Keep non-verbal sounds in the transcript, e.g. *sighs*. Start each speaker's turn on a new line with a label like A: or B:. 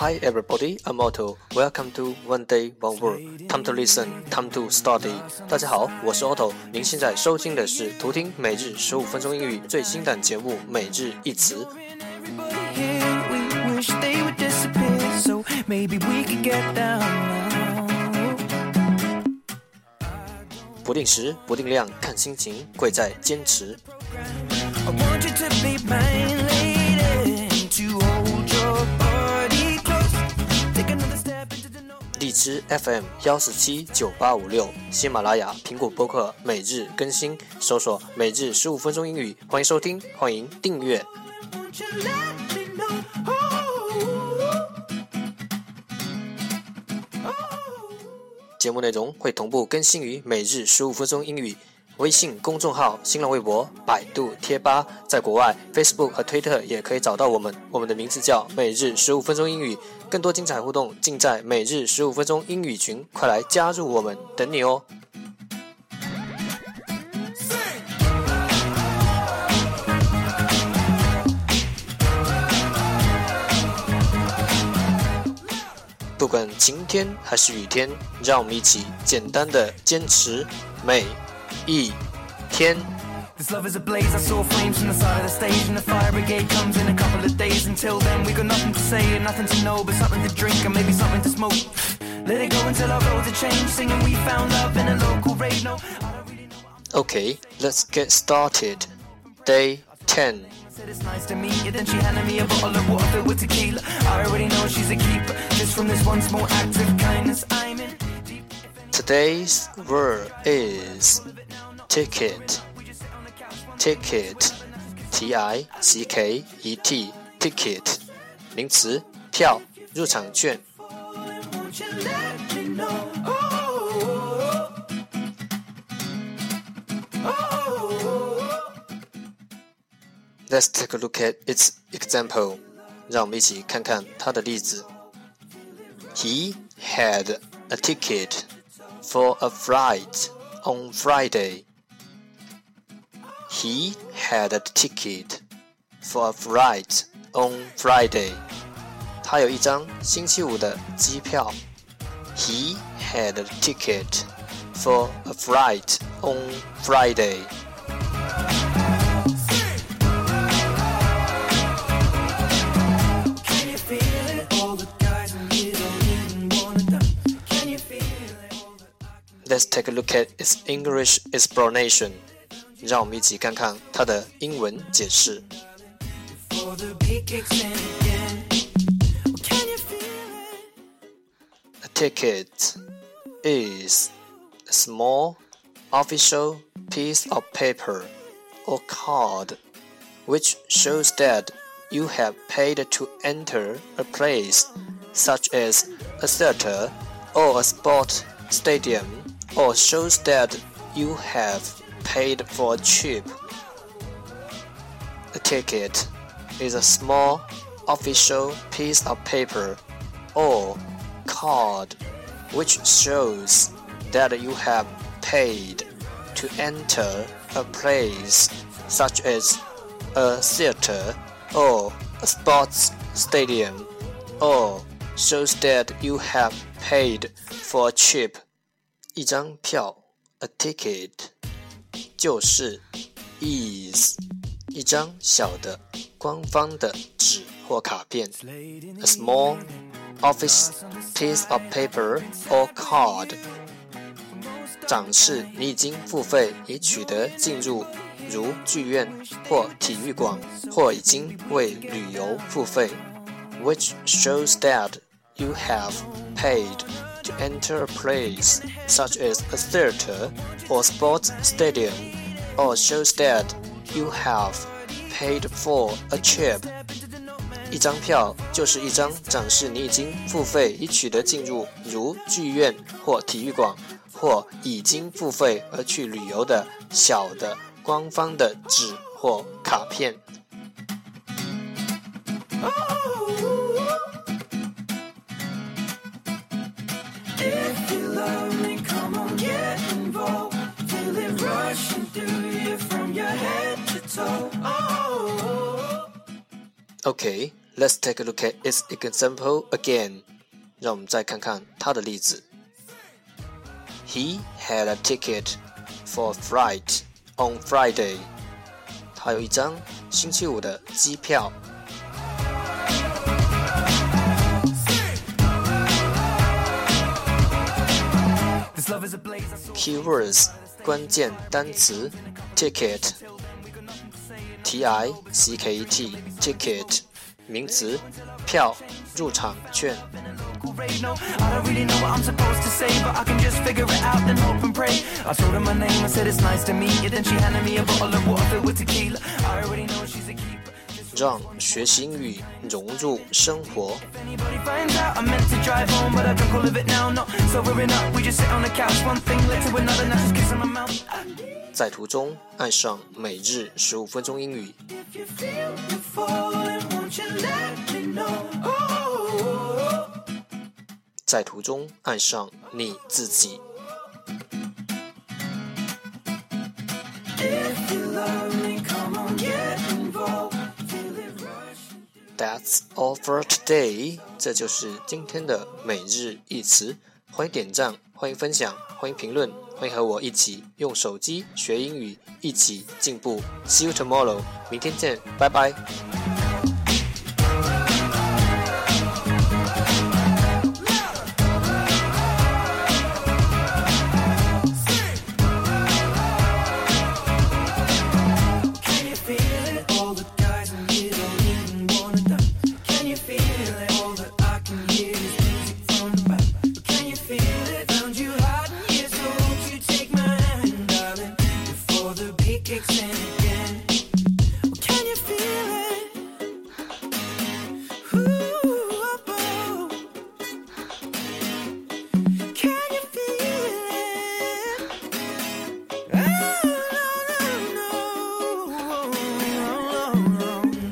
A: Hi everybody, I'm Otto. Welcome to One Day One Word. Time to listen, time to study. 大家好，我是 Otto。您现在收听的是图听每日十五分钟英语最新档节目《每日一词》。不定时，不定量，看心情，贵在坚持。荔枝 FM 幺四七九八五六，喜马拉雅、苹果播客每日更新，搜索“每日十五分钟英语”，欢迎收听，欢迎订阅。节目内容会同步更新于“每日十五分钟英语”微信公众号、新浪微博、百度贴吧，在国外 Facebook 和推特也可以找到我们。我们的名字叫“每日十五分钟英语”，更多精彩互动尽在“每日十五分钟英语群”，快来加入我们，等你哦！不管晴天还是雨天，让我们一起简单的坚持每一天。This love is a blaze, I saw flames from the side of the stage And the fire brigade comes in a couple of days Until then we got nothing to say and nothing to know But something to drink and maybe something to smoke *sighs* Let it go until our roads are changed Singing we found love in a local rave No, Okay, let's get started Day 10 Said it's nice to meet you, then she handed me a bottle of water filled with tequila. I already know she's a keeper. Just from this one small act of kindness, I'm in. Today's word is ticket. Ticket, T-I-C-K-E-T, ticket. 名词，票，入场券。Let's take a look at its example. 让我们一起看看它的例子。He had a ticket for a flight on Friday. He had a ticket for a flight on Friday. 他有一张星期五的机票。He had a ticket for a flight on Friday. Let's take a look at its English explanation. 让我们一起看看它的英文解释。A ticket is a small official piece of paper or card which shows that you have paid to enter a place such as a theater or a sport stadium or shows that you have paid for a trip. A ticket is a small official piece of paper or card which shows that you have paid to enter a place such as a theater or a sports stadium or shows that you have paid for a trip 一张票，a ticket，就是 is 一张小的官方的纸或卡片，a small office piece of paper or card，展示你已经付费已取得进入，如剧院或体育馆，或已经为旅游付费，which shows that you have paid to enter a place such as a theater or sports stadium, or shows that you have paid for a trip. 一张票就是一张展示你已经付费已取得进入，如剧院或体育馆，或已经付费而去旅游的小的官方的纸或卡片。 Okay, Let's take a look at its example again. 让我们再看看它的例子。He had a ticket for a flight on Friday. 他有一张星期五的机票。Keywords 关键单词 ticket ticket ticket 名词票入场券。让学习英语融入生活。在途中爱上每日十五分钟英语。在途中爱上你自己。That's all for today。这就是今天的每日一词。欢迎点赞欢迎分享欢迎评论欢迎和我一起用手机学英语一起进步。See you tomorrow 明天见拜拜。